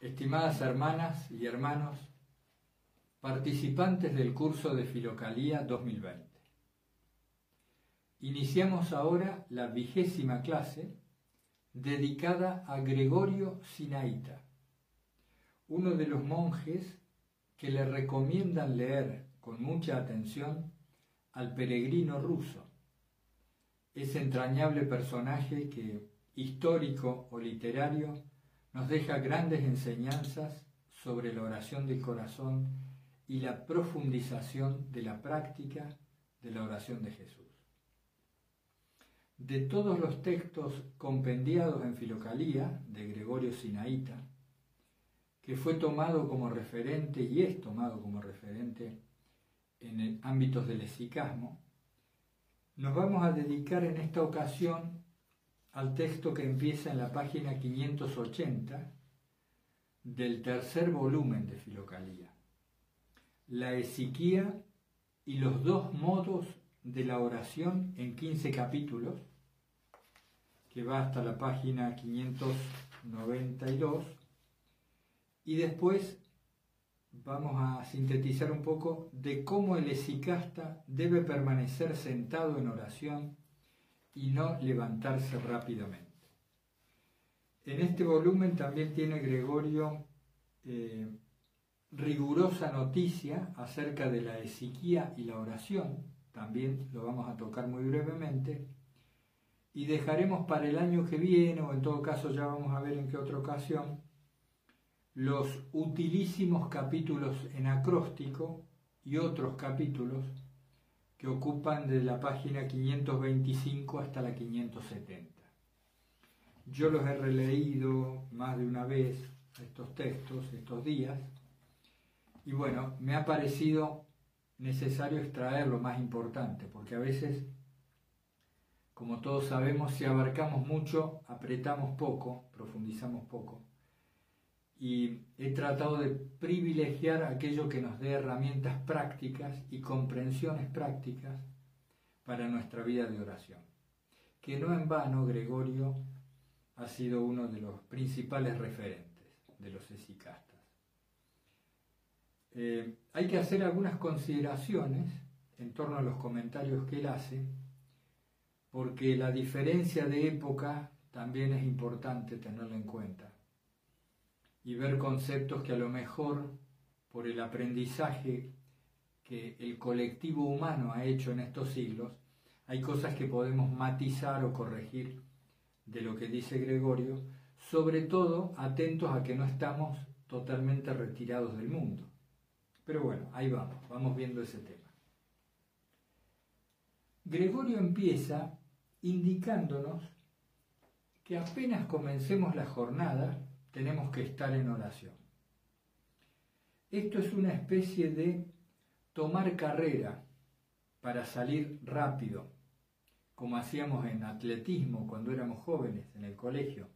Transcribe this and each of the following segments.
Estimadas hermanas y hermanos, participantes del curso de Filocalía 2020. Iniciamos ahora la vigésima clase dedicada a Gregorio Sinaíta, uno de los monjes que le recomiendan leer con mucha atención al peregrino ruso, ese entrañable personaje que, histórico o literario, nos deja grandes enseñanzas sobre la oración del corazón y la profundización de la práctica de la oración de Jesús. De todos los textos compendiados en Filocalía de Gregorio Sinaíta, que fue tomado como referente y es tomado como referente en ámbitos del esicasmo, nos vamos a dedicar en esta ocasión al texto que empieza en la página 580 del tercer volumen de Filocalía, la Esiquía y los dos modos de la oración en 15 capítulos, que va hasta la página 592, y después vamos a sintetizar un poco de cómo el esicasta debe permanecer sentado en oración y no levantarse rápidamente. En este volumen también tiene Gregorio eh, rigurosa noticia acerca de la esiquía y la oración, también lo vamos a tocar muy brevemente, y dejaremos para el año que viene, o en todo caso ya vamos a ver en qué otra ocasión, los utilísimos capítulos en acróstico y otros capítulos que ocupan de la página 525 hasta la 570. Yo los he releído más de una vez, estos textos, estos días, y bueno, me ha parecido necesario extraer lo más importante, porque a veces, como todos sabemos, si abarcamos mucho, apretamos poco, profundizamos poco y he tratado de privilegiar aquello que nos dé herramientas prácticas y comprensiones prácticas para nuestra vida de oración. Que no en vano Gregorio ha sido uno de los principales referentes de los esicastas. Eh, hay que hacer algunas consideraciones en torno a los comentarios que él hace, porque la diferencia de época también es importante tenerla en cuenta y ver conceptos que a lo mejor por el aprendizaje que el colectivo humano ha hecho en estos siglos, hay cosas que podemos matizar o corregir de lo que dice Gregorio, sobre todo atentos a que no estamos totalmente retirados del mundo. Pero bueno, ahí vamos, vamos viendo ese tema. Gregorio empieza indicándonos que apenas comencemos la jornada, tenemos que estar en oración. Esto es una especie de tomar carrera para salir rápido, como hacíamos en atletismo cuando éramos jóvenes en el colegio.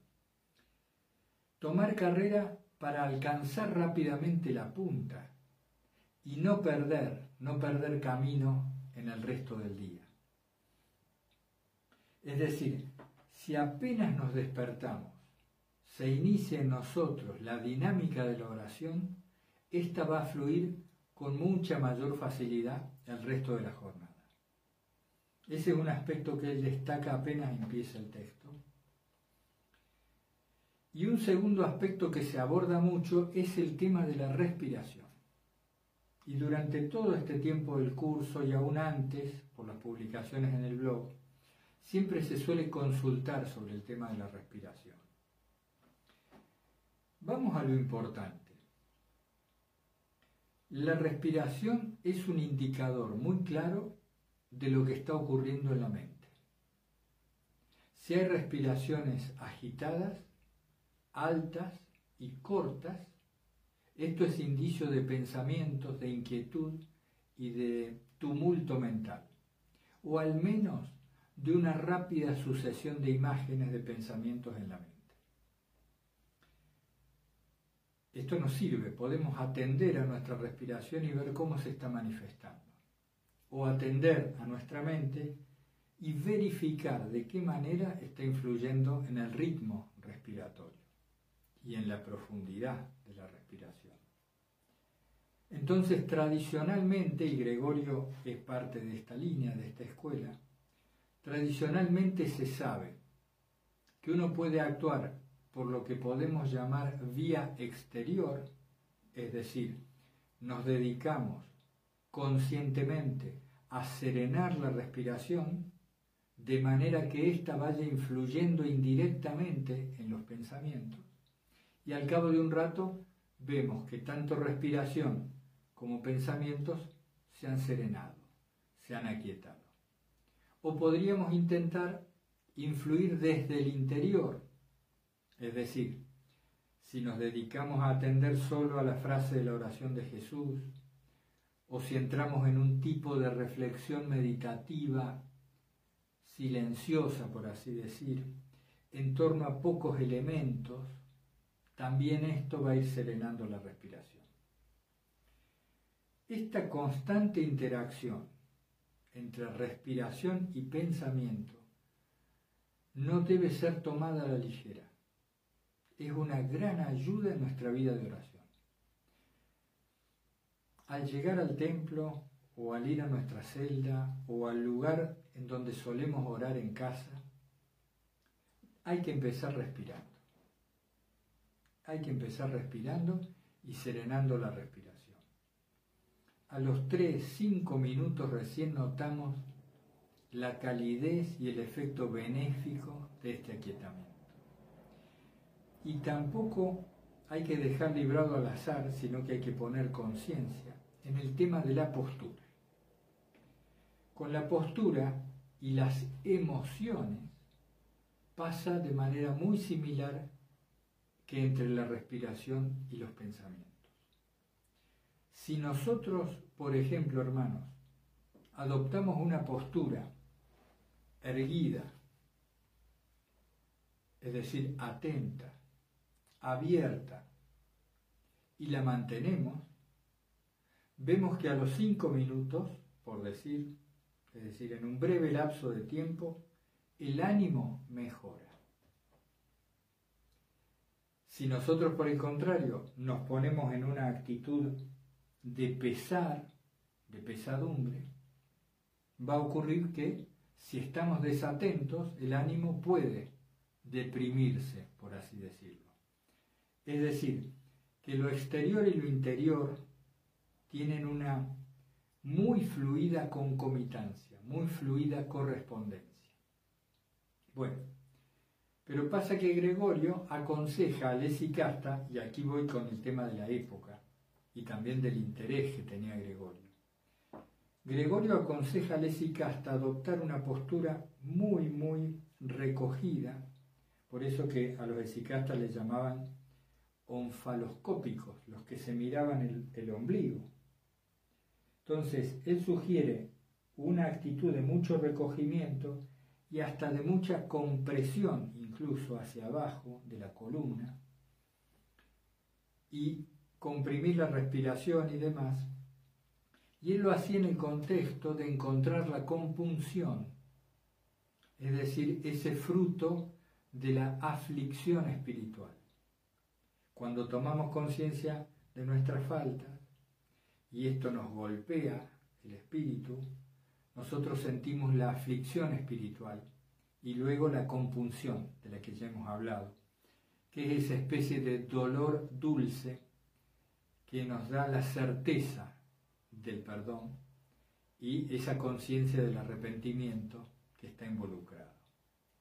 Tomar carrera para alcanzar rápidamente la punta y no perder, no perder camino en el resto del día. Es decir, si apenas nos despertamos se inicia en nosotros la dinámica de la oración, esta va a fluir con mucha mayor facilidad el resto de la jornada. Ese es un aspecto que él destaca apenas empieza el texto. Y un segundo aspecto que se aborda mucho es el tema de la respiración. Y durante todo este tiempo del curso y aún antes, por las publicaciones en el blog, siempre se suele consultar sobre el tema de la respiración. Vamos a lo importante. La respiración es un indicador muy claro de lo que está ocurriendo en la mente. Si hay respiraciones agitadas, altas y cortas, esto es indicio de pensamientos, de inquietud y de tumulto mental, o al menos de una rápida sucesión de imágenes de pensamientos en la mente. Esto nos sirve, podemos atender a nuestra respiración y ver cómo se está manifestando. O atender a nuestra mente y verificar de qué manera está influyendo en el ritmo respiratorio. y en la profundidad de la respiración. Entonces, tradicionalmente, y Gregorio es parte de esta línea, de esta escuela, tradicionalmente se sabe que uno puede actuar por lo que podemos llamar vía exterior, es decir, nos dedicamos conscientemente a serenar la respiración de manera que ésta vaya influyendo indirectamente en los pensamientos. Y al cabo de un rato vemos que tanto respiración como pensamientos se han serenado, se han aquietado. O podríamos intentar influir desde el interior, es decir, si nos dedicamos a atender solo a la frase de la oración de Jesús, o si entramos en un tipo de reflexión meditativa, silenciosa, por así decir, en torno a pocos elementos, también esto va a ir serenando la respiración. Esta constante interacción entre respiración y pensamiento no debe ser tomada a la ligera. Es una gran ayuda en nuestra vida de oración. Al llegar al templo o al ir a nuestra celda o al lugar en donde solemos orar en casa, hay que empezar respirando. Hay que empezar respirando y serenando la respiración. A los 3, 5 minutos recién notamos la calidez y el efecto benéfico de este aquietamiento. Y tampoco hay que dejar librado al azar, sino que hay que poner conciencia en el tema de la postura. Con la postura y las emociones pasa de manera muy similar que entre la respiración y los pensamientos. Si nosotros, por ejemplo, hermanos, adoptamos una postura erguida, es decir, atenta, abierta, y la mantenemos, vemos que a los cinco minutos, por decir, es decir, en un breve lapso de tiempo, el ánimo mejora. Si nosotros, por el contrario, nos ponemos en una actitud de pesar, de pesadumbre, va a ocurrir que si estamos desatentos, el ánimo puede deprimirse, por así decirlo. Es decir, que lo exterior y lo interior tienen una muy fluida concomitancia, muy fluida correspondencia. Bueno, pero pasa que Gregorio aconseja a Lesicasta, y aquí voy con el tema de la época y también del interés que tenía Gregorio. Gregorio aconseja a Lesicasta adoptar una postura muy, muy recogida, por eso que a los esicastas les llamaban onfaloscópicos, los que se miraban el, el ombligo. Entonces, él sugiere una actitud de mucho recogimiento y hasta de mucha compresión, incluso hacia abajo de la columna, y comprimir la respiración y demás, y él lo hacía en el contexto de encontrar la compunción, es decir, ese fruto de la aflicción espiritual. Cuando tomamos conciencia de nuestra falta y esto nos golpea el espíritu, nosotros sentimos la aflicción espiritual y luego la compunción de la que ya hemos hablado, que es esa especie de dolor dulce que nos da la certeza del perdón y esa conciencia del arrepentimiento que está involucrado.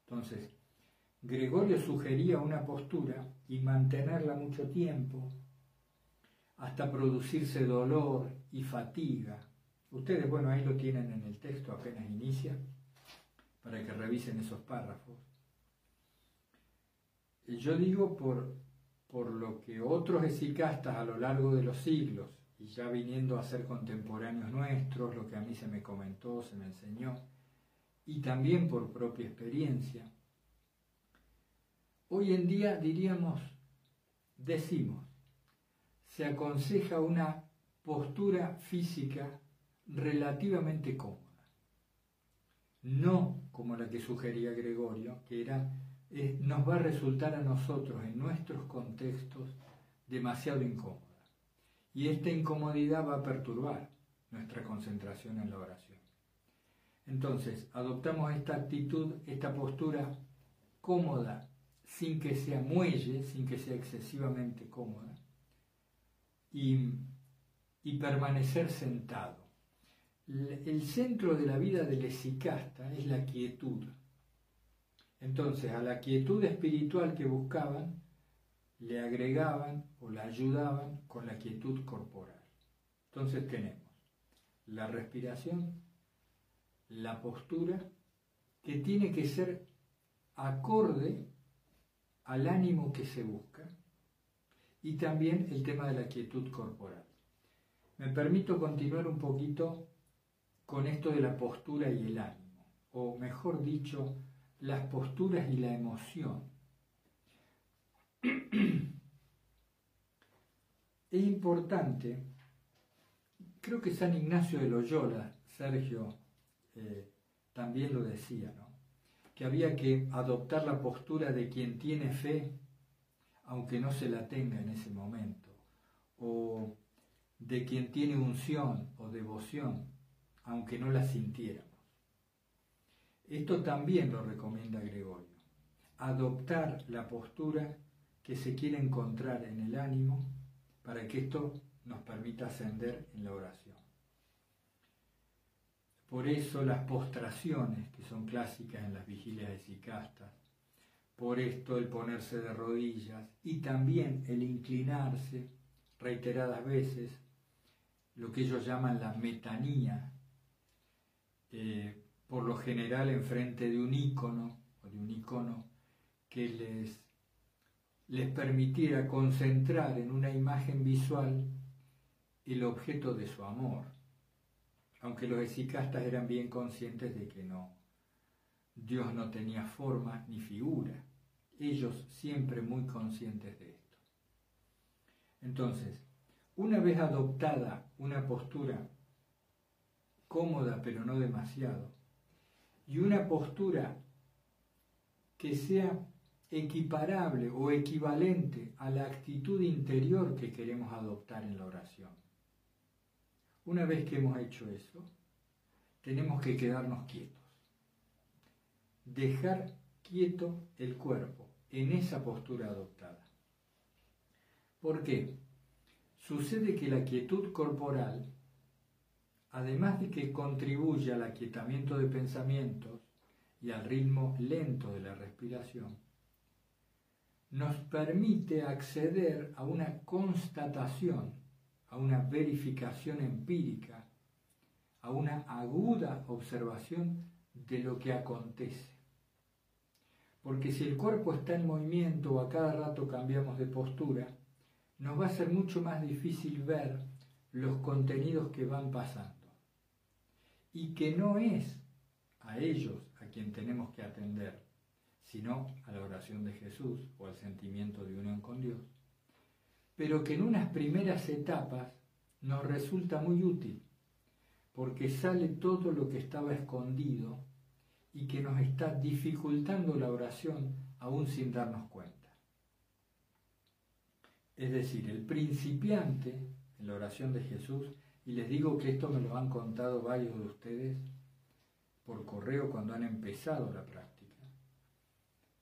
Entonces, Gregorio sugería una postura y mantenerla mucho tiempo hasta producirse dolor y fatiga. Ustedes, bueno, ahí lo tienen en el texto apenas inicia, para que revisen esos párrafos. Yo digo por, por lo que otros esicastas a lo largo de los siglos y ya viniendo a ser contemporáneos nuestros, lo que a mí se me comentó, se me enseñó, y también por propia experiencia, hoy en día diríamos, decimos, se aconseja una postura física relativamente cómoda, no como la que sugería Gregorio, que era nos va a resultar a nosotros, en nuestros contextos, demasiado incómoda. Y esta incomodidad va a perturbar nuestra concentración en la oración. Entonces, adoptamos esta actitud, esta postura cómoda, sin que sea muelle, sin que sea excesivamente cómoda, y, y permanecer sentado. El centro de la vida del esicasta es la quietud. Entonces, a la quietud espiritual que buscaban, le agregaban o la ayudaban con la quietud corporal. Entonces tenemos la respiración, la postura, que tiene que ser acorde al ánimo que se busca, y también el tema de la quietud corporal. Me permito continuar un poquito con esto de la postura y el ánimo, o mejor dicho, las posturas y la emoción. Es importante, creo que San Ignacio de Loyola, Sergio, eh, también lo decía, ¿no? Que había que adoptar la postura de quien tiene fe, aunque no se la tenga en ese momento, o de quien tiene unción o devoción, aunque no la sintiéramos. Esto también lo recomienda Gregorio, adoptar la postura que se quiere encontrar en el ánimo para que esto nos permita ascender en la oración. Por eso las postraciones, que son clásicas en las vigilias de Sicastas, por esto el ponerse de rodillas y también el inclinarse reiteradas veces, lo que ellos llaman la metanía, eh, por lo general enfrente de un icono o de un icono que les, les permitiera concentrar en una imagen visual el objeto de su amor, aunque los esicastas eran bien conscientes de que no, Dios no tenía forma ni figura, ellos siempre muy conscientes de esto. Entonces, una vez adoptada una postura cómoda pero no demasiado, y una postura que sea equiparable o equivalente a la actitud interior que queremos adoptar en la oración. Una vez que hemos hecho eso, tenemos que quedarnos quietos. Dejar quieto el cuerpo en esa postura adoptada. ¿Por qué? Sucede que la quietud corporal además de que contribuye al aquietamiento de pensamientos y al ritmo lento de la respiración, nos permite acceder a una constatación, a una verificación empírica, a una aguda observación de lo que acontece. Porque si el cuerpo está en movimiento o a cada rato cambiamos de postura, nos va a ser mucho más difícil ver los contenidos que van pasando y que no es a ellos a quien tenemos que atender, sino a la oración de Jesús o al sentimiento de unión con Dios, pero que en unas primeras etapas nos resulta muy útil, porque sale todo lo que estaba escondido y que nos está dificultando la oración aún sin darnos cuenta. Es decir, el principiante en la oración de Jesús y les digo que esto me lo han contado varios de ustedes por correo cuando han empezado la práctica.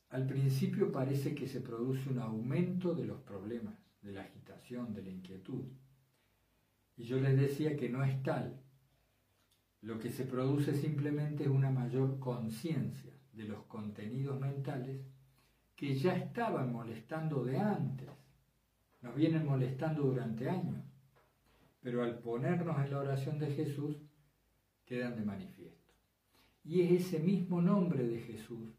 Al principio parece que se produce un aumento de los problemas, de la agitación, de la inquietud. Y yo les decía que no es tal. Lo que se produce simplemente es una mayor conciencia de los contenidos mentales que ya estaban molestando de antes. Nos vienen molestando durante años pero al ponernos en la oración de Jesús quedan de manifiesto. Y es ese mismo nombre de Jesús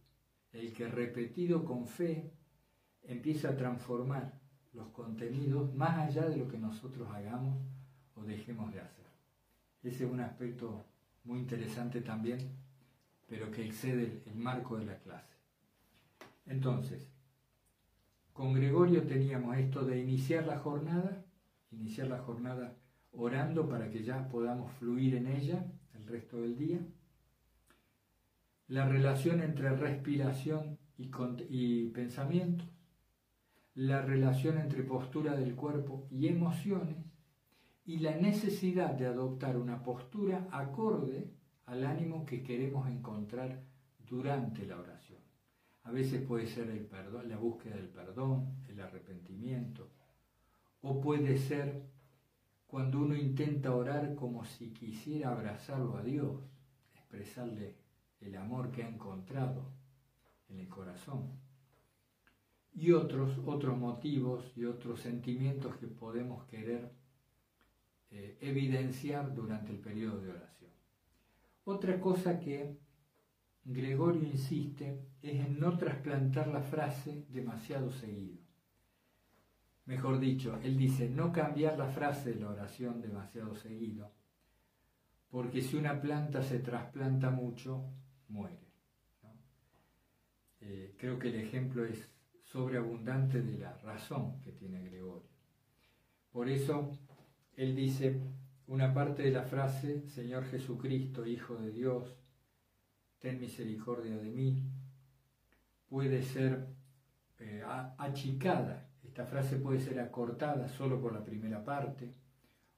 el que repetido con fe empieza a transformar los contenidos más allá de lo que nosotros hagamos o dejemos de hacer. Ese es un aspecto muy interesante también, pero que excede el marco de la clase. Entonces, con Gregorio teníamos esto de iniciar la jornada, iniciar la jornada orando para que ya podamos fluir en ella el resto del día. La relación entre respiración y, pensamientos, la relación entre postura del cuerpo y emociones, y la necesidad de adoptar una postura acorde al ánimo que queremos encontrar durante la oración. A veces puede ser el perdón, la búsqueda del perdón, el arrepentimiento, o puede ser cuando uno intenta orar como si quisiera abrazarlo a Dios, expresarle el amor que ha encontrado en el corazón. Y otros, otros motivos y otros sentimientos que podemos querer eh, evidenciar durante el periodo de oración. Otra cosa que Gregorio insiste es en no trasplantar la frase demasiado seguido. Mejor dicho, él dice no cambiar la frase de la oración demasiado seguido, porque si una planta se trasplanta mucho, muere. Eh, creo que el ejemplo es sobreabundante de la razón que tiene Gregorio. Por eso, él dice una parte de la frase, Señor Jesucristo, Hijo de Dios, ten misericordia de mí, puede ser eh, achicada. Esta frase puede ser acortada solo por la primera parte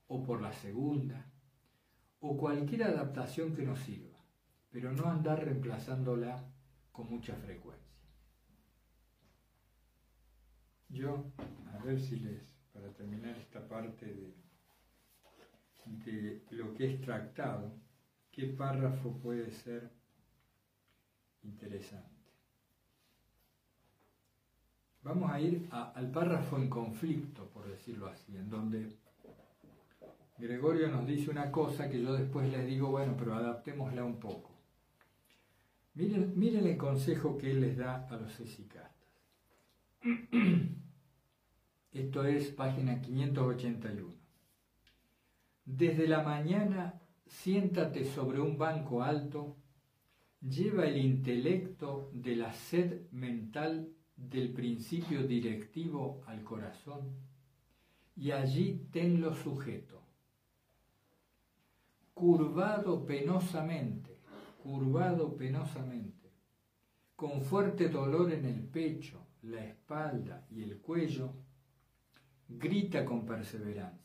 o por la segunda, o cualquier adaptación que nos sirva, pero no andar reemplazándola con mucha frecuencia. Yo, a ver si les, para terminar esta parte de, de lo que es tractado, qué párrafo puede ser interesante. Vamos a ir al párrafo en conflicto, por decirlo así, en donde Gregorio nos dice una cosa que yo después les digo, bueno, pero adaptémosla un poco. Miren, miren el consejo que él les da a los esicastas. Esto es página 581. Desde la mañana siéntate sobre un banco alto lleva el intelecto de la sed mental del principio directivo al corazón y allí tenlo sujeto, curvado penosamente, curvado penosamente, con fuerte dolor en el pecho, la espalda y el cuello, grita con perseverancia,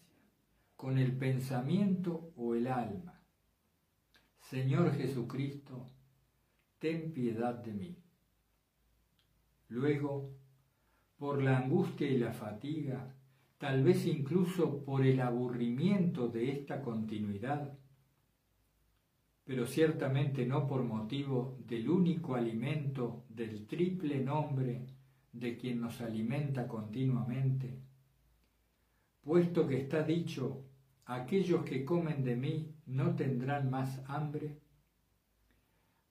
con el pensamiento o el alma. Señor Jesucristo, ten piedad de mí. Luego, por la angustia y la fatiga, tal vez incluso por el aburrimiento de esta continuidad, pero ciertamente no por motivo del único alimento del triple nombre de quien nos alimenta continuamente, puesto que está dicho, aquellos que comen de mí no tendrán más hambre,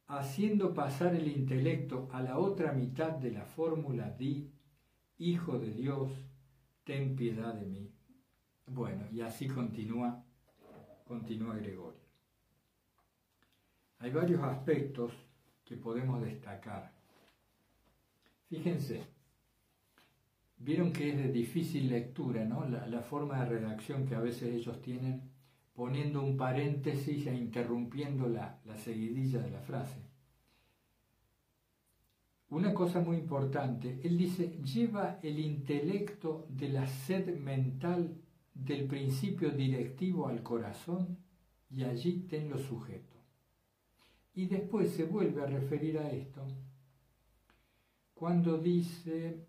haciendo pasar el intelecto a la otra mitad de la fórmula di, Hijo de Dios, ten piedad de mí. Bueno, y así continúa, continúa Gregorio. Hay varios aspectos que podemos destacar. Fíjense, vieron que es de difícil lectura, ¿no? La, forma de redacción que a veces ellos tienen poniendo un paréntesis e interrumpiendo la, seguidilla de la frase. Una cosa muy importante, él dice, lleva el intelecto de la sed mental del principio directivo al corazón y allí tenlo sujeto. Y después se vuelve a referir a esto cuando dice,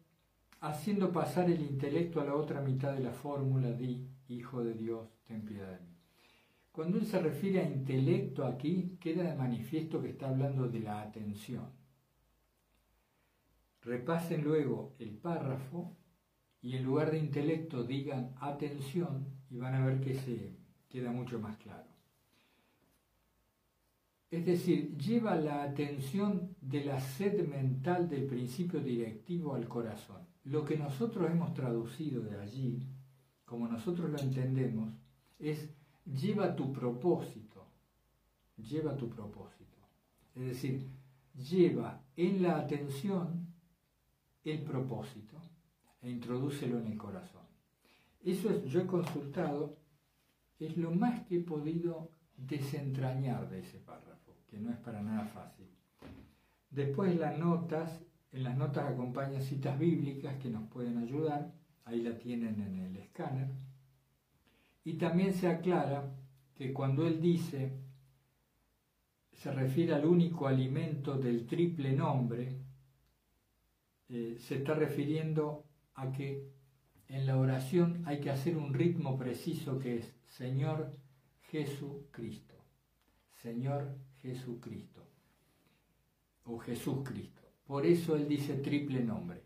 haciendo pasar el intelecto a la otra mitad de la fórmula, di, Hijo de Dios, ten piedad de mí. Cuando él se refiere a intelecto aquí, queda de manifiesto que está hablando de la atención. Repasen luego el párrafo y en lugar de intelecto digan atención y van a ver que se queda mucho más claro. Es decir, lleva la atención de la sed mental del principio directivo al corazón. Lo que nosotros hemos traducido de allí, como nosotros lo entendemos, es lleva tu propósito, lleva tu propósito. Es decir, lleva en la atención el propósito e introdúcelo en el corazón. Eso es, yo he consultado, es lo más que he podido desentrañar de ese párrafo, que no es para nada fácil. Después las notas en las notas acompaña citas bíblicas que nos pueden ayudar, ahí la tienen en el escáner. Y también se aclara que cuando él dice, se refiere al único alimento del triple nombre, eh, se está refiriendo a que en la oración hay que hacer un ritmo preciso que es Señor Jesucristo, Señor Jesucristo o Jesús Cristo. Por eso él dice triple nombre.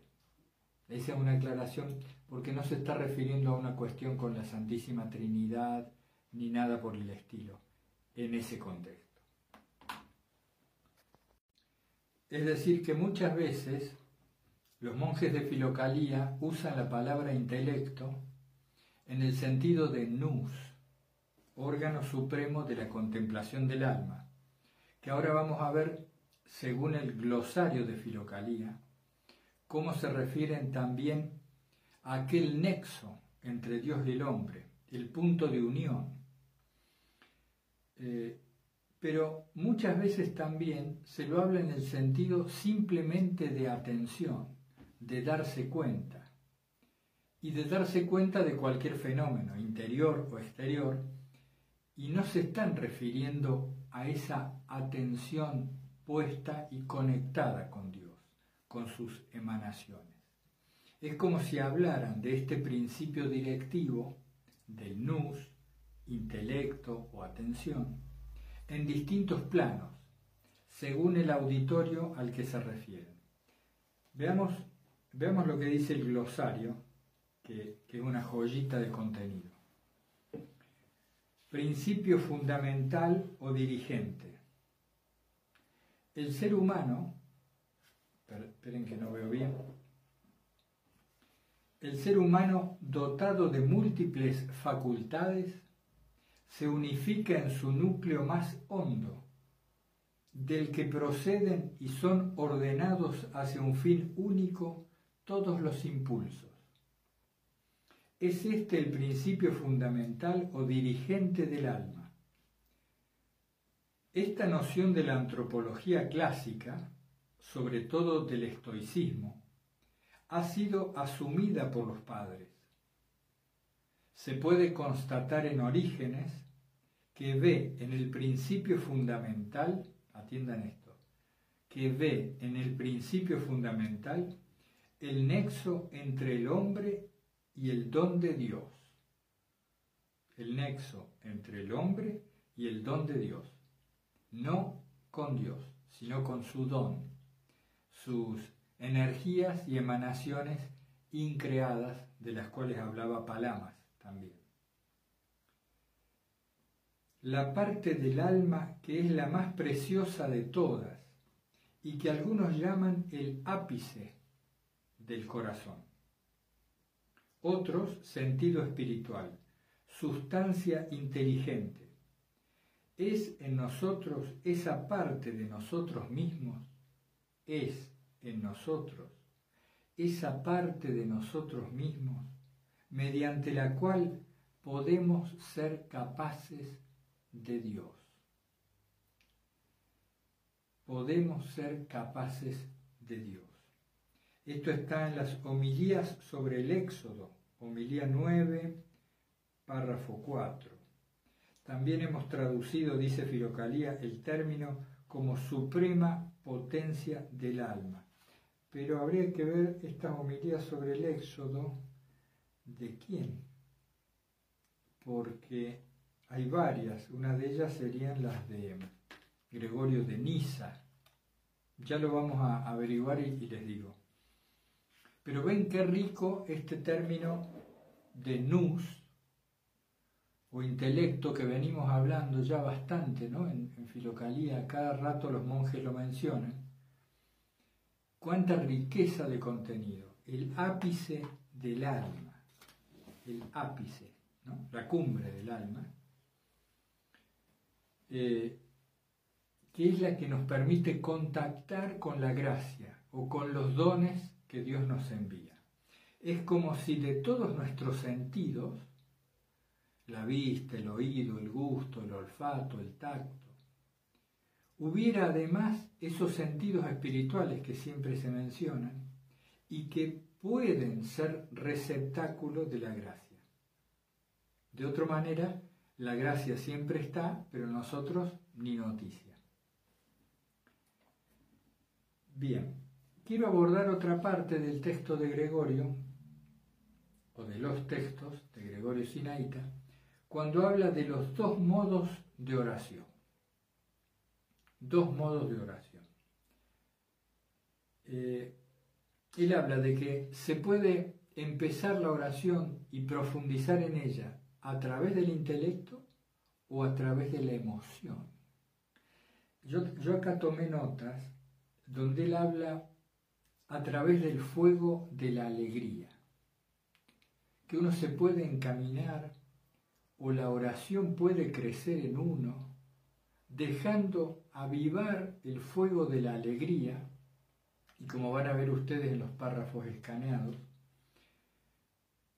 Esa es una aclaración porque no se está refiriendo a una cuestión con la Santísima Trinidad ni nada por el estilo en ese contexto. Es decir, que muchas veces los monjes de Filocalía usan la palabra intelecto en el sentido de nous, órgano supremo de la contemplación del alma, que ahora vamos a ver, según el glosario de Filocalía, cómo se refieren también a aquel nexo entre Dios y el hombre, el punto de unión. Eh, pero muchas veces también se lo habla en el sentido simplemente de atención, de darse cuenta y de darse cuenta de cualquier fenómeno, interior o exterior, y no se están refiriendo a esa atención puesta y conectada con Dios, con sus emanaciones. Es como si hablaran de este principio directivo del nous, intelecto o atención, en distintos planos, según el auditorio al que se refieren. Veamos Veamos lo que dice el glosario, que, es una joyita de contenido. Principio fundamental o dirigente. El ser humano, esperen que no veo bien, el ser humano dotado de múltiples facultades se unifica en su núcleo más hondo, del que proceden y son ordenados hacia un fin único todos los impulsos. Es este el principio fundamental o dirigente del alma. Esta noción de la antropología clásica, sobre todo del estoicismo, ha sido asumida por los padres. Se puede constatar en Orígenes que ve en el principio fundamental, atiendan esto, que ve en el principio fundamental el nexo entre el hombre y el don de Dios. El nexo entre el hombre y el don de Dios. No con Dios, sino con su don, sus energías y emanaciones increadas de las cuales hablaba Palamas también. La parte del alma que es la más preciosa de todas y que algunos llaman el ápice del corazón. Otros, sentido espiritual, sustancia inteligente. Es en nosotros esa parte de nosotros mismos, es en nosotros esa parte de nosotros mismos mediante la cual podemos ser capaces de Dios. Podemos ser capaces de Dios. Esto está en las homilías sobre el Éxodo, homilía 9, párrafo 4. También hemos traducido, dice Filocalía, el término como suprema potencia del alma. Pero habría que ver estas homilías sobre el Éxodo, ¿de quién? Porque hay varias, una de ellas serían las de Gregorio de Niza. Ya lo vamos a averiguar y, y les digo. Pero ven qué rico este término de nous o intelecto que venimos hablando ya bastante ¿no? en, Filocalía, cada rato los monjes lo mencionan. Cuánta riqueza de contenido, el ápice del alma, el ápice, ¿no? la cumbre del alma, eh, que es la que nos permite contactar con la gracia o con los dones que Dios nos envía. Es como si de todos nuestros sentidos, la vista, el oído, el gusto, el olfato, el tacto, hubiera además esos sentidos espirituales que siempre se mencionan y que pueden ser receptáculo de la gracia. De otra manera, la gracia siempre está, pero nosotros ni noticia. Bien, quiero abordar otra parte del texto de Gregorio, o de los textos de Gregorio Sinaita, cuando habla de los dos modos de oración. Dos modos de oración. Eh, él habla de que se puede empezar la oración y profundizar en ella a través del intelecto o a través de la emoción. Yo, yo acá tomé notas donde él habla a través del fuego de la alegría, que uno se puede encaminar o la oración puede crecer en uno, dejando avivar el fuego de la alegría, y como van a ver ustedes en los párrafos escaneados,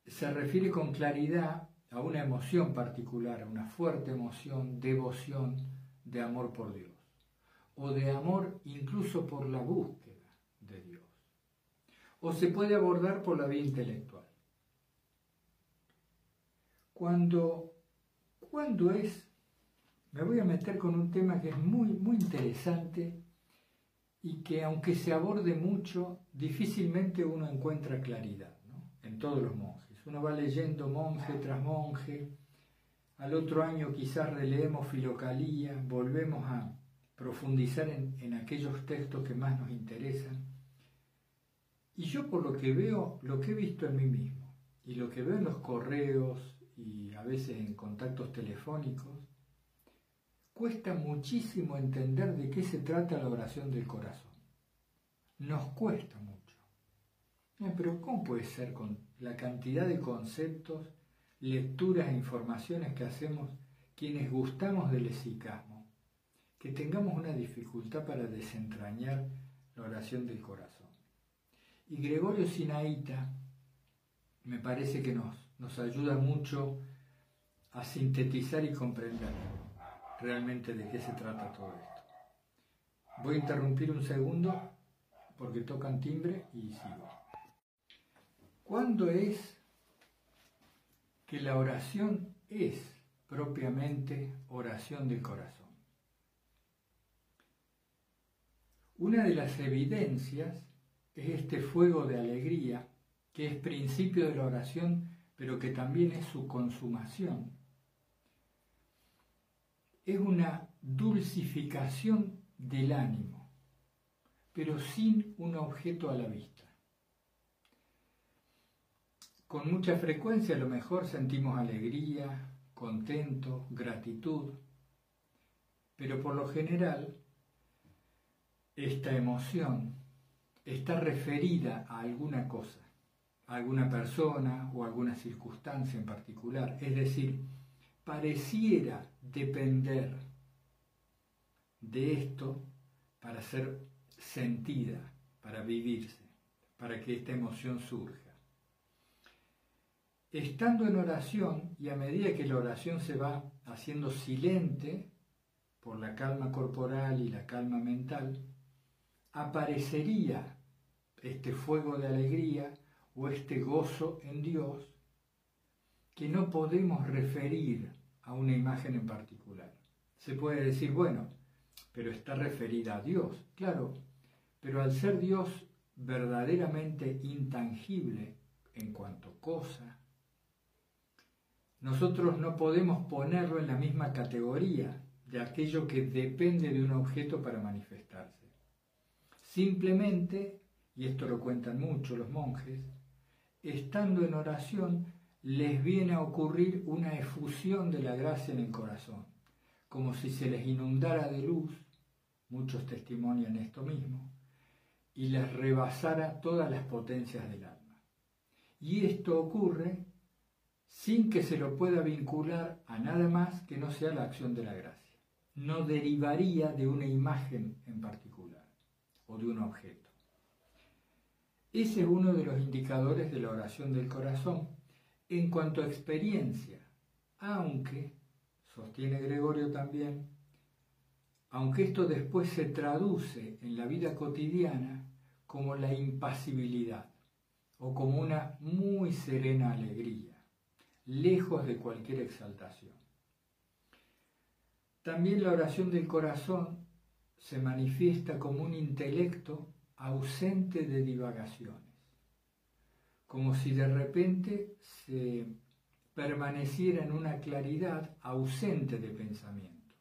se refiere con claridad a una emoción particular, a una fuerte emoción, devoción de amor por Dios, o de amor incluso por la búsqueda de Dios, o se puede abordar por la vía intelectual. Cuando, cuando es, me voy a meter con un tema que es muy, muy interesante y que aunque se aborde mucho, difícilmente uno encuentra claridad en todos los monjes. Uno va leyendo monje tras monje, al otro año quizás releemos Filocalía, volvemos a profundizar en, en aquellos textos que más nos interesan. Y yo por lo que veo, lo que he visto en mí mismo, y lo que veo en los correos, y a veces en contactos telefónicos, cuesta muchísimo entender de qué se trata la oración del corazón. Nos cuesta mucho. Eh, pero ¿cómo puede ser con la cantidad de conceptos, lecturas e informaciones que hacemos quienes gustamos del esicasmo, que tengamos una dificultad para desentrañar la oración del corazón? Y Gregorio Sinaíta me parece que nos nos ayuda mucho a sintetizar y comprender realmente de qué se trata todo esto. Voy a interrumpir un segundo porque tocan timbre y sigo. ¿Cuándo es que la oración es propiamente oración del corazón? Una de las evidencias es este fuego de alegría que es principio de la oración pero que también es su consumación. Es una dulcificación del ánimo, pero sin un objeto a la vista. Con mucha frecuencia a lo mejor sentimos alegría, contento, gratitud, pero por lo general esta emoción está referida a alguna cosa alguna persona o alguna circunstancia en particular. Es decir, pareciera depender de esto para ser sentida, para vivirse, para que esta emoción surja. Estando en oración y a medida que la oración se va haciendo silente por la calma corporal y la calma mental, aparecería este fuego de alegría o este gozo en Dios que no podemos referir a una imagen en particular. Se puede decir, bueno, pero está referida a Dios, claro, pero al ser Dios verdaderamente intangible en cuanto cosa, nosotros no podemos ponerlo en la misma categoría de aquello que depende de un objeto para manifestarse. Simplemente, y esto lo cuentan mucho los monjes, estando en oración, les viene a ocurrir una efusión de la gracia en el corazón, como si se les inundara de luz, muchos testimonian esto mismo, y les rebasara todas las potencias del alma. Y esto ocurre sin que se lo pueda vincular a nada más que no sea la acción de la gracia. No derivaría de una imagen en particular o de un objeto. Ese es uno de los indicadores de la oración del corazón en cuanto a experiencia, aunque, sostiene Gregorio también, aunque esto después se traduce en la vida cotidiana como la impasibilidad o como una muy serena alegría, lejos de cualquier exaltación. También la oración del corazón se manifiesta como un intelecto ausente de divagaciones, como si de repente se permaneciera en una claridad ausente de pensamientos,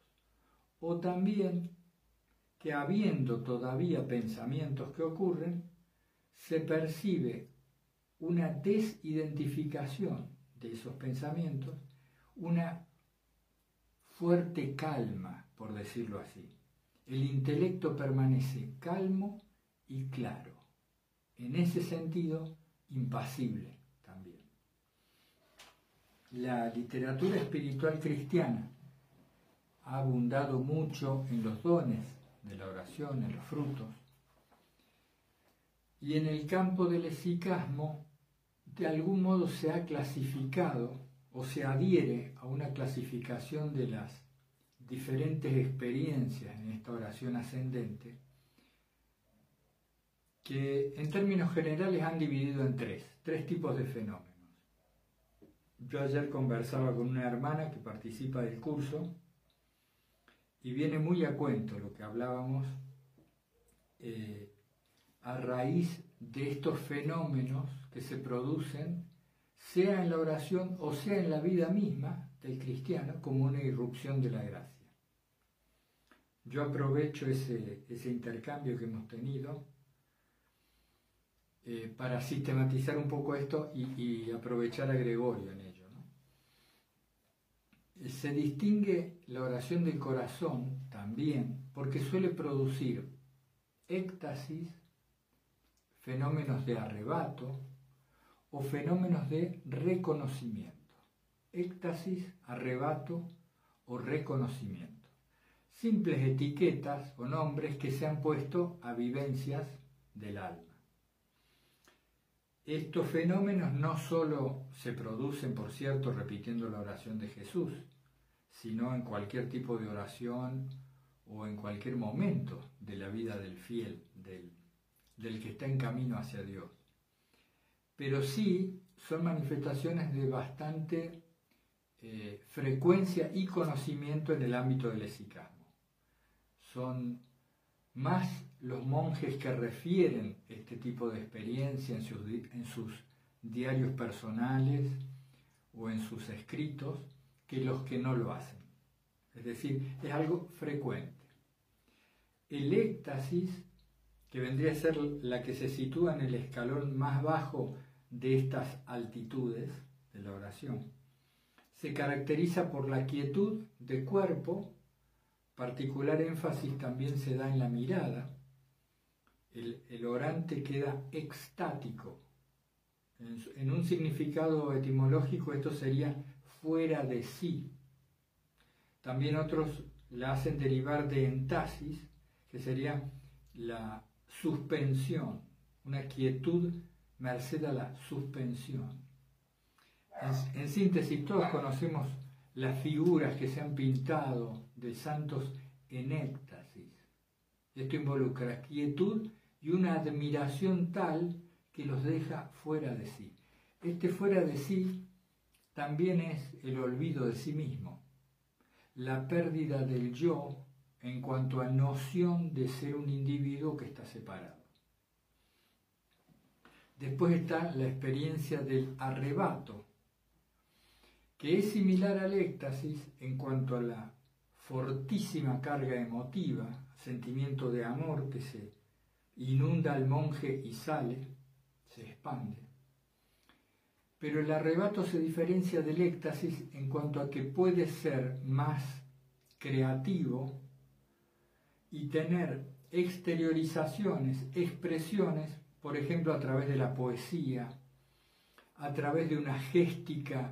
o también que habiendo todavía pensamientos que ocurren, se percibe una desidentificación de esos pensamientos, una fuerte calma, por decirlo así. El intelecto permanece calmo y claro. En ese sentido, impasible también. La literatura espiritual cristiana ha abundado mucho en los dones de la oración, en los frutos. Y en el campo del esicasmo, de algún modo se ha clasificado o se adhiere a una clasificación de las diferentes experiencias en esta oración ascendente, que en términos generales han dividido en tres, tres tipos de fenómenos. Yo ayer conversaba con una hermana que participa del curso y viene muy a cuento lo que hablábamos eh, a raíz de estos fenómenos que se producen sea en la oración o sea en la vida misma del cristiano, como una irrupción de la gracia. Yo aprovecho ese, ese intercambio que hemos tenido eh, para sistematizar un poco esto y, aprovechar a Gregorio en ello. Se distingue la oración del corazón también porque suele producir éxtasis, fenómenos de arrebato, o fenómenos de reconocimiento. Éxtasis, arrebato o reconocimiento. Simples etiquetas o nombres que se han puesto a vivencias del alma. Estos fenómenos no solo se producen, por cierto, repitiendo la oración de Jesús, sino en cualquier tipo de oración o en cualquier momento de la vida del fiel, del, del que está en camino hacia Dios pero sí son manifestaciones de bastante eh, frecuencia y conocimiento en el ámbito del esicasmo. Son más los monjes que refieren este tipo de experiencia en sus, diarios personales o en sus escritos que los que no lo hacen. Es decir, es algo frecuente. El éxtasis, que vendría a ser la que se sitúa en el escalón más bajo de estas altitudes de la oración. Se caracteriza por la quietud de cuerpo, particular énfasis también se da en la mirada. El, orante queda extático. En, en un significado etimológico esto sería fuera de sí. También otros la hacen derivar de entasis, que sería la suspensión, una quietud merced a la suspensión. En, síntesis, todos conocemos las figuras que se han pintado de santos en éxtasis. Esto involucra quietud y una admiración tal que los deja fuera de sí. Este fuera de sí también es el olvido de sí mismo, la pérdida del yo en cuanto a noción de ser un individuo que está separado. Después está la experiencia del arrebato, que es similar al éxtasis en cuanto a la fortísima carga emotiva, sentimiento de amor que se inunda al monje y sale, se expande. Pero el arrebato se diferencia del éxtasis en cuanto a que puede ser más creativo y tener exteriorizaciones, expresiones por ejemplo, a través de la poesía, a través de una géstica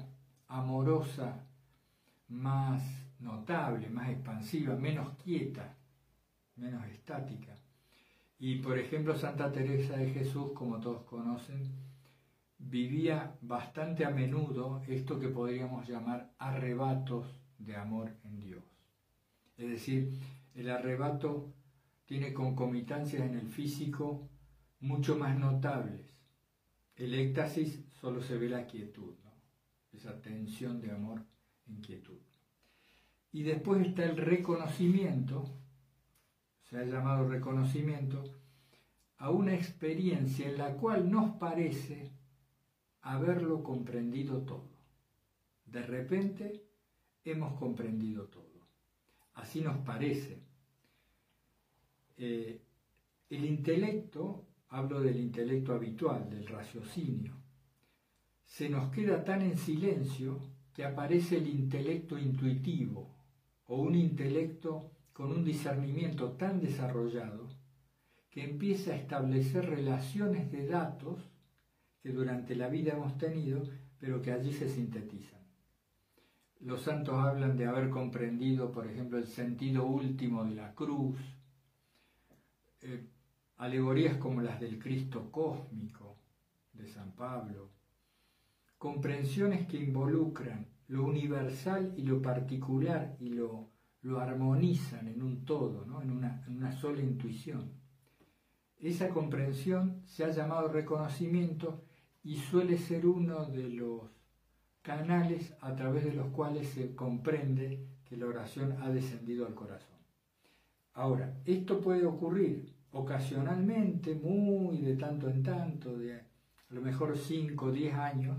amorosa más notable, más expansiva, menos quieta, menos estática. Y por ejemplo, Santa Teresa de Jesús, como todos conocen, vivía bastante a menudo esto que podríamos llamar arrebatos de amor en Dios. Es decir, el arrebato tiene concomitancias en el físico mucho más notables. El éxtasis solo se ve la quietud, esa tensión de amor en quietud. Y después está el reconocimiento, se ha llamado reconocimiento, a una experiencia en la cual nos parece haberlo comprendido todo. De repente hemos comprendido todo. Así nos parece. Eh, el intelecto, hablo del intelecto habitual, del raciocinio, se nos queda tan en silencio que aparece el intelecto intuitivo o un intelecto con un discernimiento tan desarrollado que empieza a establecer relaciones de datos que durante la vida hemos tenido, pero que allí se sintetizan. Los santos hablan de haber comprendido, por ejemplo, el sentido último de la cruz, eh, alegorías como las del Cristo cósmico de San Pablo, comprensiones que involucran lo universal y lo particular y lo, lo armonizan en un todo, ¿no? en, una, en una sola intuición. Esa comprensión se ha llamado reconocimiento y suele ser uno de los canales a través de los cuales se comprende que la oración ha descendido al corazón. Ahora, esto puede ocurrir ocasionalmente, muy de tanto en tanto, de a lo mejor 5 o 10 años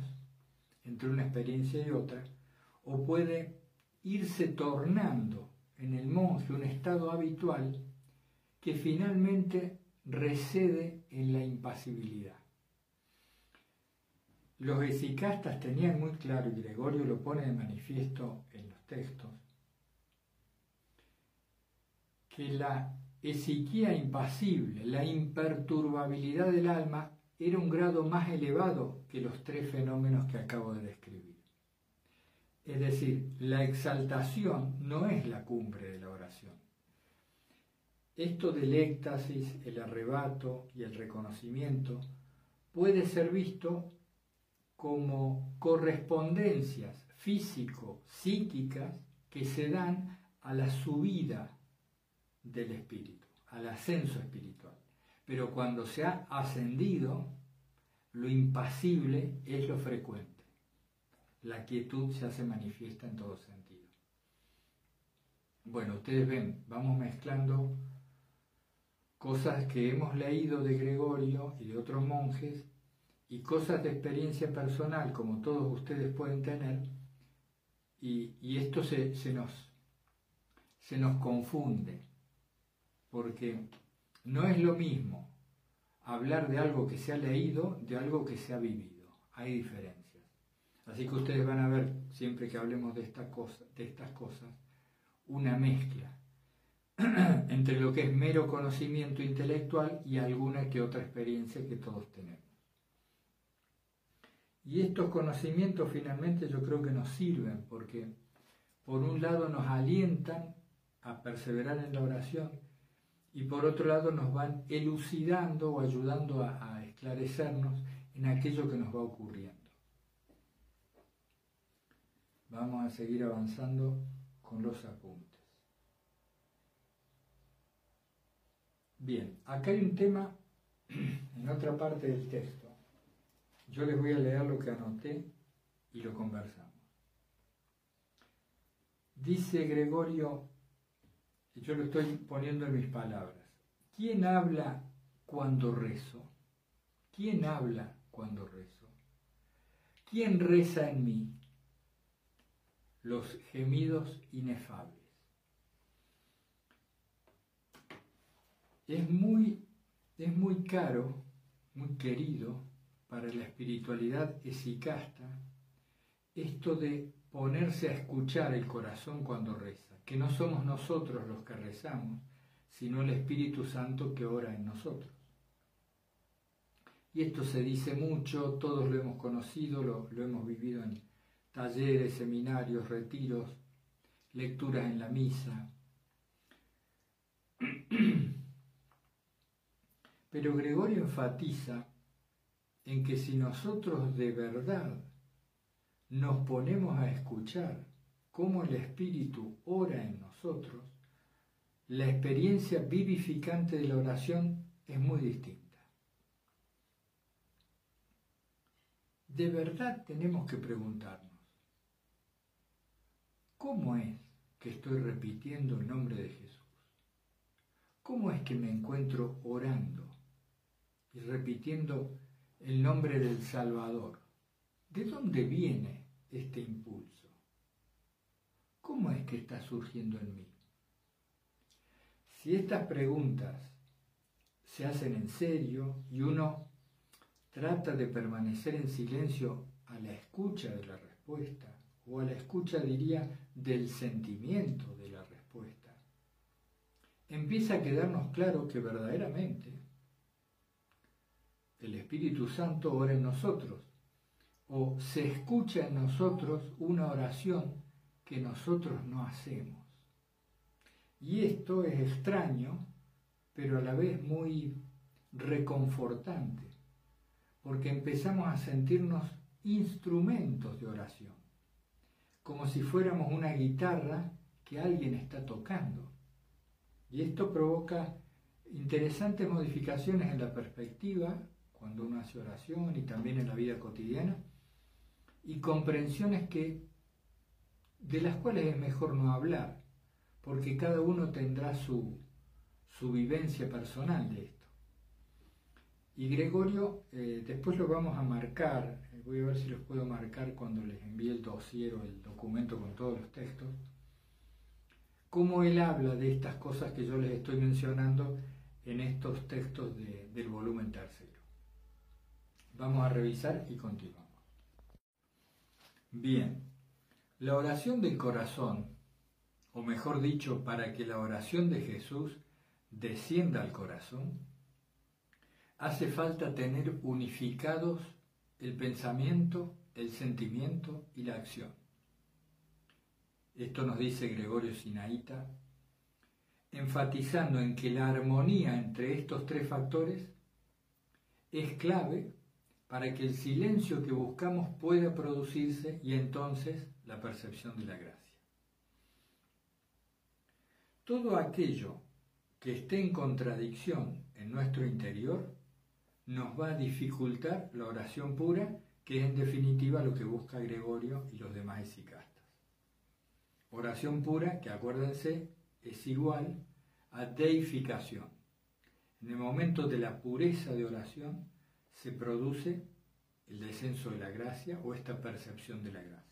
entre una experiencia y otra, o puede irse tornando en el monje un estado habitual que finalmente recede en la impasibilidad. Los esicastas tenían muy claro, y Gregorio lo pone de manifiesto en los textos, que la esiquía impasible, la imperturbabilidad del alma, era un grado más elevado que los tres fenómenos que acabo de describir. Es decir, la exaltación no es la cumbre de la oración. Esto del éxtasis, el arrebato y el reconocimiento puede ser visto como correspondencias físico-psíquicas que se dan a la subida del espíritu, al ascenso espiritual. Pero cuando se ha ascendido, lo impasible es lo frecuente. La quietud se hace manifiesta en todo sentido. Bueno, ustedes ven, vamos mezclando cosas que hemos leído de Gregorio y de otros monjes y cosas de experiencia personal como todos ustedes pueden tener, y, esto se, nos, se nos confunde, porque no es lo mismo hablar de algo que se ha leído de algo que se ha vivido, hay diferencias. Así que ustedes van a ver, siempre que hablemos de, de estas cosas, una mezcla entre lo que es mero conocimiento intelectual y alguna que otra experiencia que todos tenemos. Y estos conocimientos finalmente yo creo que nos sirven porque por un lado nos alientan a perseverar en la oración y por otro lado nos van elucidando o ayudando a, esclarecernos en aquello que nos va ocurriendo. Vamos a seguir avanzando con los apuntes. Bien, acá hay un tema en otra parte del texto yo les voy a leer lo que anoté y lo conversamos. Dice Gregorio, y yo lo estoy poniendo en mis palabras, ¿quién habla cuando rezo? ¿Quién habla cuando rezo? ¿Quién reza en mí? Los gemidos inefables. Es muy, es muy caro, muy querido para la espiritualidad esicasta esto de ponerse a escuchar el corazón cuando reza, que no somos nosotros los que rezamos, sino el Espíritu Santo que ora en nosotros. Y esto se dice mucho, todos lo hemos conocido, lo, lo hemos vivido en talleres, seminarios, retiros, lecturas en la misa. Pero Gregorio enfatiza en que si nosotros de verdad nos ponemos a escuchar cómo el Espíritu ora en nosotros, la experiencia vivificante de la oración es muy distinta. De verdad tenemos que preguntarnos, ¿cómo es que estoy repitiendo el nombre de Jesús? ¿Cómo es que me encuentro orando y repitiendo el nombre del Salvador? ¿De dónde viene este impulso? ¿Cómo es que está surgiendo en mí? Si estas preguntas se hacen en serio y uno trata de permanecer en silencio a la escucha de la respuesta, o a la escucha diría del sentimiento de la respuesta, empieza a quedarnos claro que verdaderamente el Espíritu Santo ora en nosotros, o se escucha en nosotros una oración que nosotros no hacemos. Y esto es extraño, pero a la vez muy reconfortante, porque empezamos a sentirnos instrumentos de oración, como si fuéramos una guitarra que alguien está tocando. Y esto provoca interesantes modificaciones en la perspectiva cuando uno hace oración y también en la vida cotidiana, y comprensiones que, de las cuales es mejor no hablar, porque cada uno tendrá su, su vivencia personal de esto. Y Gregorio, eh, después lo vamos a marcar, voy a ver si los puedo marcar cuando les envíe el dossier o el documento con todos los textos, cómo él habla de estas cosas que yo les estoy mencionando en estos textos del volumen tercero. Vamos a revisar y continuamos. Bien, la oración del corazón o mejor dicho, para que la oración de Jesús descienda al corazón, hace falta tener unificados el pensamiento, el sentimiento y la acción. Esto nos dice Gregorio Sinaíta, enfatizando en que la armonía entre estos tres factores es clave para que el silencio que buscamos pueda producirse y entonces la percepción de la gracia. Todo aquello que esté en contradicción en nuestro interior nos va a dificultar la oración pura, que es en definitiva lo que busca Gregorio y los demás esicastas. Oración pura, que acuérdense, es igual a deificación. En el momento de la pureza de oración se produce el descenso de la gracia o esta percepción de la gracia.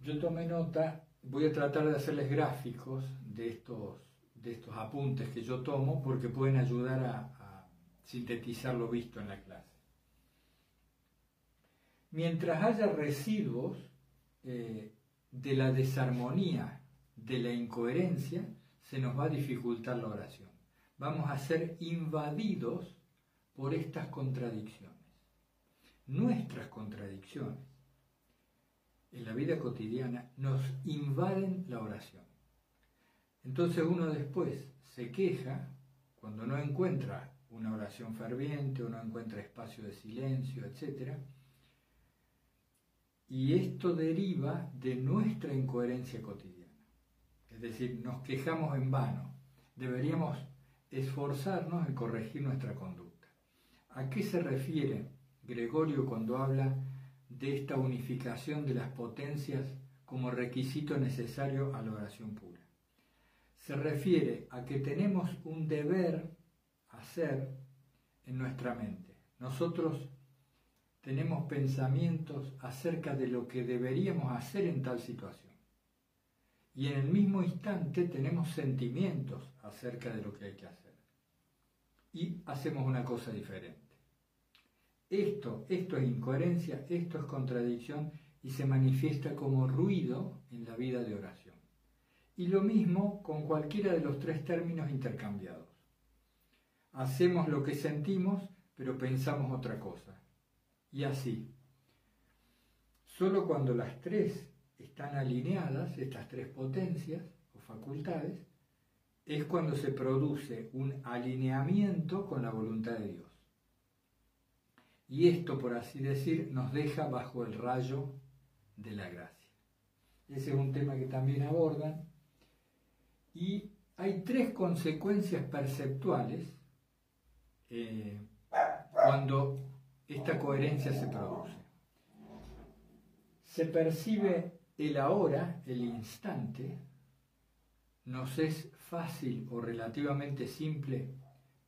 Yo tomé nota voy a tratar de hacerles gráficos de estos, de estos apuntes que yo tomo porque pueden ayudar a, sintetizar lo visto en la clase. Mientras haya residuos eh, de la desarmonía, de la incoherencia, se nos va a dificultar la oración. Vamos a ser invadidos por estas contradicciones. Nuestras contradicciones en la vida cotidiana nos invaden la oración. Entonces uno después se queja cuando no encuentra una oración ferviente o no encuentra espacio de silencio, etc. Y esto deriva de nuestra incoherencia cotidiana. Es decir, nos quejamos en vano. Deberíamos esforzarnos en corregir nuestra conducta. ¿A qué se refiere Gregorio cuando habla de esta unificación de las potencias como requisito necesario a la oración pura. Se refiere a que tenemos un deber hacer en nuestra mente. Nosotros tenemos pensamientos acerca de lo que deberíamos hacer en tal situación. Y en el mismo instante tenemos sentimientos acerca de lo que hay que hacer. Y hacemos una cosa diferente. Esto, esto es incoherencia, esto es contradicción y se manifiesta como ruido en la vida de oración. Y lo mismo con cualquiera de los tres términos intercambiados. Hacemos lo que sentimos, pero pensamos otra cosa. Y así. Solo cuando las tres están alineadas, estas tres potencias o facultades, es cuando se produce un alineamiento con la voluntad de Dios. Y esto, por así decir, nos deja bajo el rayo de la gracia. Ese es un tema que también abordan Y hay tres consecuencias perceptuales eh, cuando esta coherencia se produce. Se percibe el ahora, el instante, nos es fácil o relativamente simple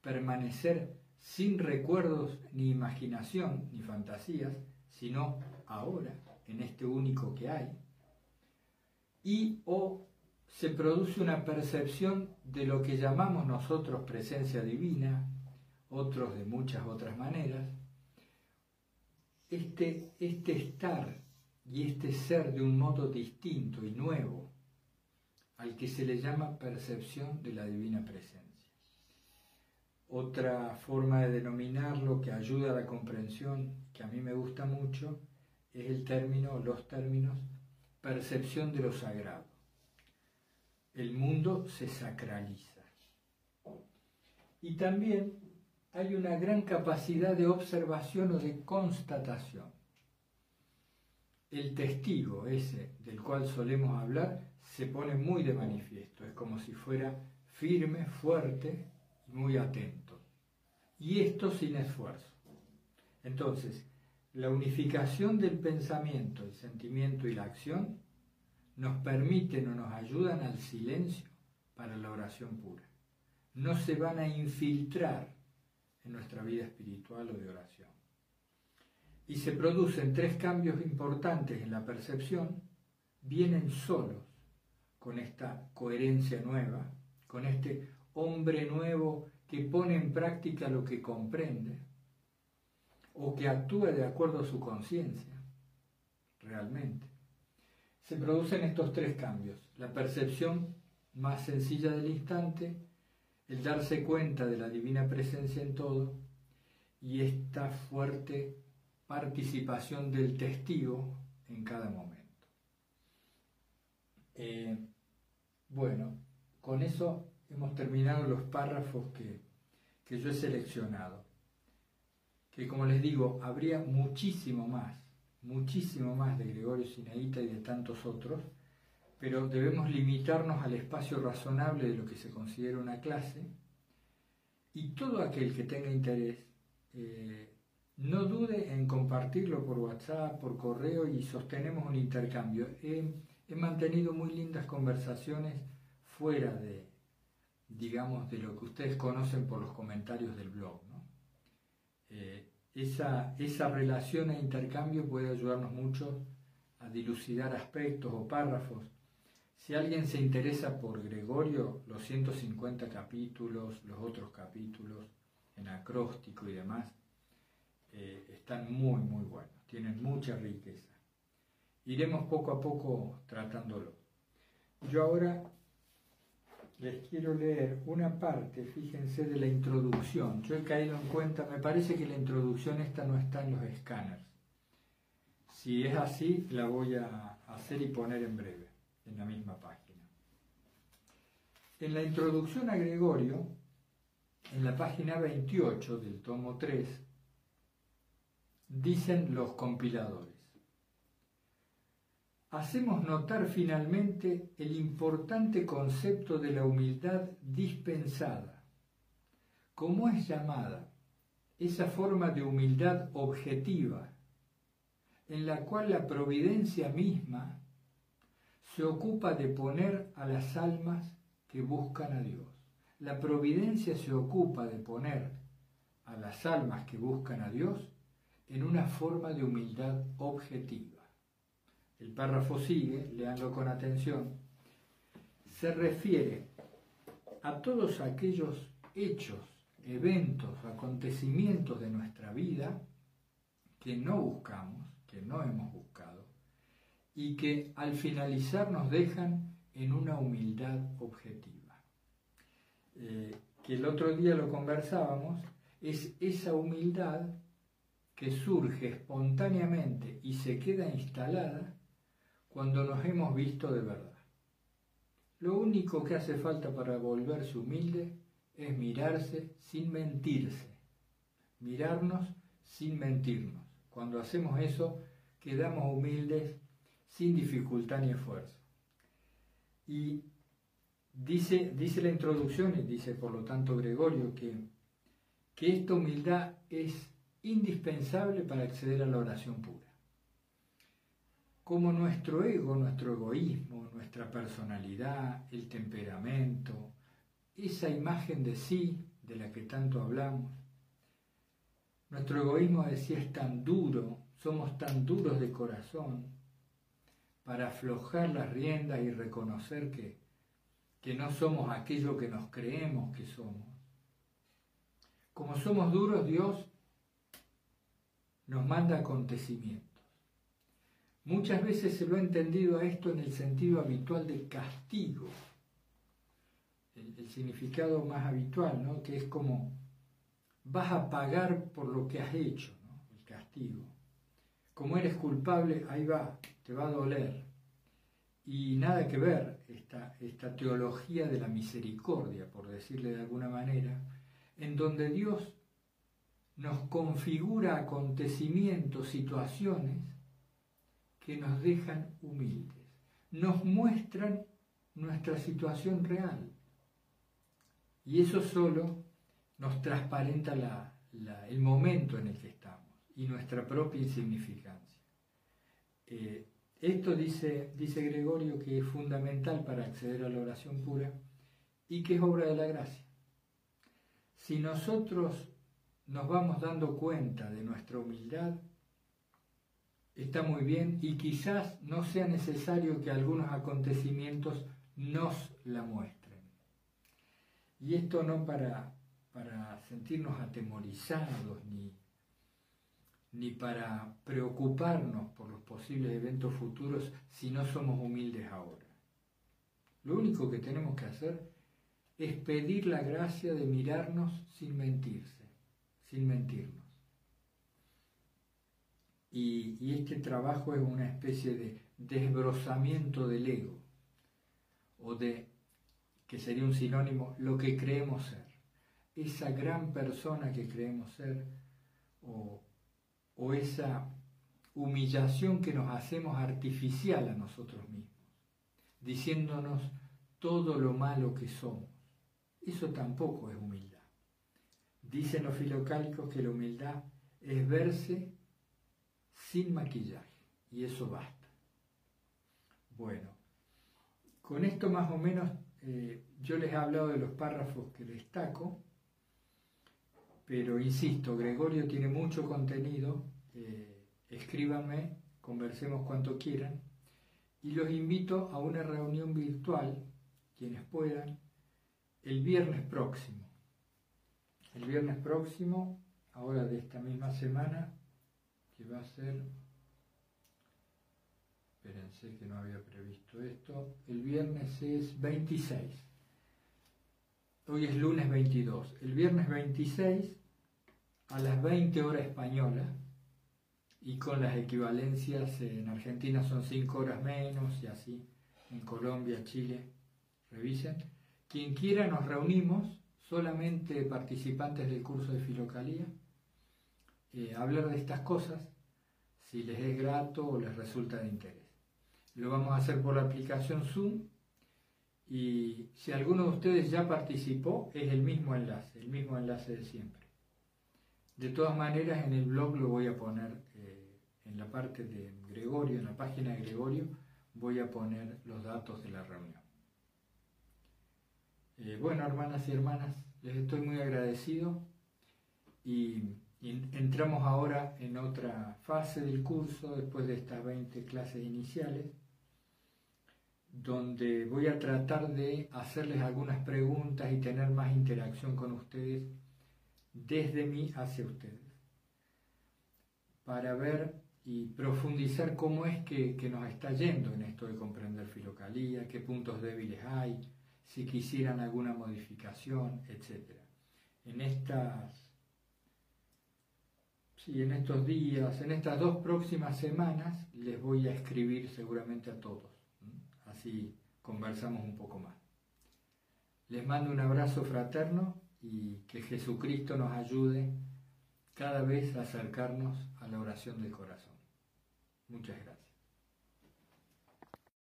permanecer sin recuerdos ni imaginación ni fantasías, sino ahora, en este único que hay. Y o se produce una percepción de lo que llamamos nosotros presencia divina, otros de muchas otras maneras, este, este estar y este ser de un modo distinto y nuevo, al que se le llama percepción de la divina presencia. Otra forma de denominarlo que ayuda a la comprensión, que a mí me gusta mucho, es el término, los términos, percepción de lo sagrado. El mundo se sacraliza. Y también hay una gran capacidad de observación o de constatación. El testigo ese del cual solemos hablar se pone muy de manifiesto, es como si fuera firme, fuerte y muy atento. Y esto sin esfuerzo. Entonces, la unificación del pensamiento, el sentimiento y la acción nos permiten o nos ayudan al silencio para la oración pura. No se van a infiltrar en nuestra vida espiritual o de oración. Y se producen tres cambios importantes en la percepción, vienen solos con esta coherencia nueva, con este hombre nuevo que pone en práctica lo que comprende o que actúa de acuerdo a su conciencia, realmente. Se producen estos tres cambios, la percepción más sencilla del instante, el darse cuenta de la divina presencia en todo y esta fuerte participación del testigo en cada momento. Eh, bueno, con eso hemos terminado los párrafos que, que yo he seleccionado, que como les digo, habría muchísimo más, muchísimo más de Gregorio Sinaíta y de tantos otros, pero debemos limitarnos al espacio razonable de lo que se considera una clase y todo aquel que tenga interés eh, no dude en compartirlo por WhatsApp, por correo y sostenemos un intercambio. He, mantenido muy lindas conversaciones fuera de, digamos, de lo que ustedes conocen por los comentarios del blog. Eh, esa, esa relación e intercambio puede ayudarnos mucho a dilucidar aspectos o párrafos si alguien se interesa por Gregorio, los 150 capítulos, los otros capítulos, en acróstico y demás, eh, están muy, muy buenos, tienen mucha riqueza. Iremos poco a poco tratándolo. Yo ahora les quiero leer una parte, fíjense, de la introducción. Yo he caído en cuenta, me parece que la introducción esta no está en los escáneres. Si es así, la voy a hacer y poner en breve en la misma página. En la introducción a Gregorio, en la página 28 del tomo 3, dicen los compiladores. Hacemos notar finalmente el importante concepto de la humildad dispensada. ¿Cómo es llamada? Esa forma de humildad objetiva, en la cual la providencia misma se ocupa de poner a las almas que buscan a Dios. La providencia se ocupa de poner a las almas que buscan a Dios en una forma de humildad objetiva. El párrafo sigue, leanlo con atención, se refiere a todos aquellos hechos, eventos, acontecimientos de nuestra vida que no buscamos, que no hemos buscado, y que al finalizar nos dejan en una humildad objetiva. Eh, que el otro día lo conversábamos, es esa humildad que surge espontáneamente y se queda instalada cuando nos hemos visto de verdad. Lo único que hace falta para volverse humilde es mirarse sin mentirse, mirarnos sin mentirnos. Cuando hacemos eso, quedamos humildes sin dificultad ni esfuerzo. Y dice, dice la introducción y dice por lo tanto Gregorio que, que esta humildad es indispensable para acceder a la oración pura. Como nuestro ego, nuestro egoísmo, nuestra personalidad, el temperamento, esa imagen de sí de la que tanto hablamos, nuestro egoísmo decía es tan duro, somos tan duros de corazón para aflojar las riendas y reconocer que, que no somos aquello que nos creemos que somos. Como somos duros, Dios nos manda acontecimientos. Muchas veces se lo ha entendido a esto en el sentido habitual de castigo, el, significado más habitual, ¿no? que es como vas a pagar por lo que has hecho, el castigo. Como eres culpable, ahí va, te va a doler. Y nada que ver esta, esta teología de la misericordia, por decirle de alguna manera, en donde Dios nos configura acontecimientos, situaciones que nos dejan humildes, nos muestran nuestra situación real. Y eso solo nos transparenta el momento en el que estamos y nuestra propia insignificancia. Eh, esto dice, dice Gregorio que es fundamental para acceder a la oración pura y que es obra de la gracia. Si nosotros nos vamos dando cuenta de nuestra humildad, está muy bien y quizás no sea necesario que algunos acontecimientos nos la muestren. Y esto no para, para sentirnos atemorizados ni, ni para preocuparnos por los posibles eventos futuros si no somos humildes ahora. Lo único que tenemos que hacer es pedir la gracia de mirarnos sin mentirse, sin mentirnos. Y, este trabajo es una especie de desbrozamiento del ego, o de, que sería un sinónimo, lo que creemos ser. Esa gran persona que creemos ser, o, o esa humillación que nos hacemos artificial a nosotros mismos, diciéndonos todo lo malo que somos. Eso tampoco es humildad. Dicen los filocálicos que la humildad es verse sin maquillaje, y eso basta. Bueno, con esto más o menos eh, yo les he hablado de los párrafos que destaco, pero insisto, Gregorio tiene mucho contenido, eh, escríbanme, conversemos cuanto quieran, y los invito a una reunión virtual, quienes puedan, el viernes próximo. El viernes próximo, ahora de esta misma semana, que va a ser, espérense que no había previsto esto, el viernes es 26, hoy es lunes 22, el viernes 26 a las 20 horas españolas y con las equivalencias en Argentina son 5 horas menos y así, en Colombia, Chile, revisen. Quien quiera nos reunimos, solamente participantes del curso de Filocalía, eh, hablar de estas cosas, si les es grato o les resulta de interés. Lo vamos a hacer por la aplicación Zoom y si alguno de ustedes ya participó, es el mismo enlace, el mismo enlace de siempre. De todas maneras, en el blog lo voy a poner eh, en la parte de Gregorio, en la página de Gregorio, voy a poner los datos de la reunión. Eh, bueno, hermanas y hermanas, les estoy muy agradecido y entramos ahora en otra fase del curso, después de estas 20 clases iniciales, donde voy a tratar de hacerles algunas preguntas y tener más interacción con ustedes desde mí hacia ustedes, para ver y profundizar cómo es que, que nos está yendo en esto de comprender filocalía, qué puntos débiles hay, si quisieran alguna modificación, etc. En estas Sí, en estos días, en estas dos próximas semanas, les voy a escribir seguramente a todos. Así conversamos un poco más. Les mando un abrazo fraterno y que Jesucristo nos ayude cada vez a acercarnos a la oración del corazón. Muchas gracias.